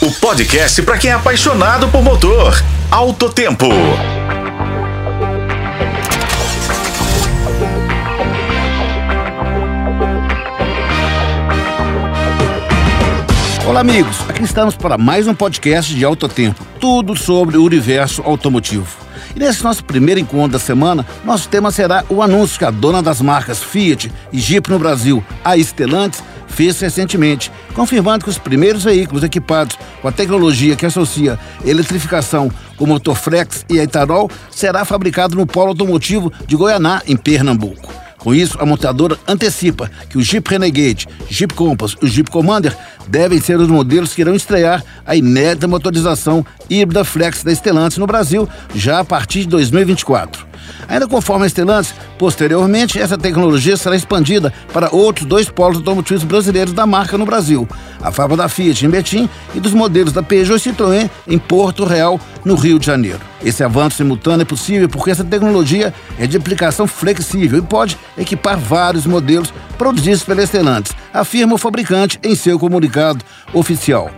o podcast para quem é apaixonado por motor. Alto Tempo. Olá, amigos. Aqui estamos para mais um podcast de Alto Tempo. Tudo sobre o universo automotivo. E nesse nosso primeiro encontro da semana, nosso tema será o anúncio que a dona das marcas Fiat e Jeep no Brasil, a Stellantis, fez recentemente, confirmando que os primeiros veículos equipados com a tecnologia que associa eletrificação com motor flex e etanol será fabricado no polo automotivo de Goianá, em Pernambuco. Com isso, a montadora antecipa que o Jeep Renegade, Jeep Compass e o Jeep Commander devem ser os modelos que irão estrear a inédita motorização híbrida flex da Stellantis no Brasil já a partir de 2024. Ainda conforme a Stellantis, posteriormente essa tecnologia será expandida para outros dois polos automotivos brasileiros da marca no Brasil, a fábrica da Fiat em Betim e dos modelos da Peugeot e Citroën em Porto Real, no Rio de Janeiro. Esse avanço simultâneo é possível porque essa tecnologia é de aplicação flexível e pode equipar vários modelos produzidos pela Stellantis, afirma o fabricante em seu comunicado oficial.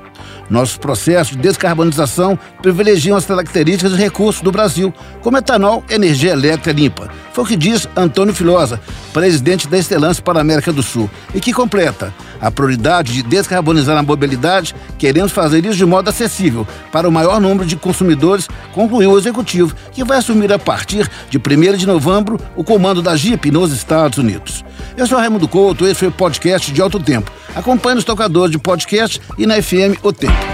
Nossos processos de descarbonização privilegiam as características e recursos do Brasil, como etanol energia elétrica limpa. Foi o que diz Antônio Filosa, presidente da Estelância para a América do Sul, e que completa a prioridade de descarbonizar a mobilidade, queremos fazer isso de modo acessível para o maior número de consumidores, concluiu o executivo, que vai assumir a partir de 1 de novembro o comando da Jeep nos Estados Unidos. Eu sou Raimundo Couto, esse foi o podcast de Alto Tempo. Acompanhe nos tocadores de podcast e na FM O Tempo.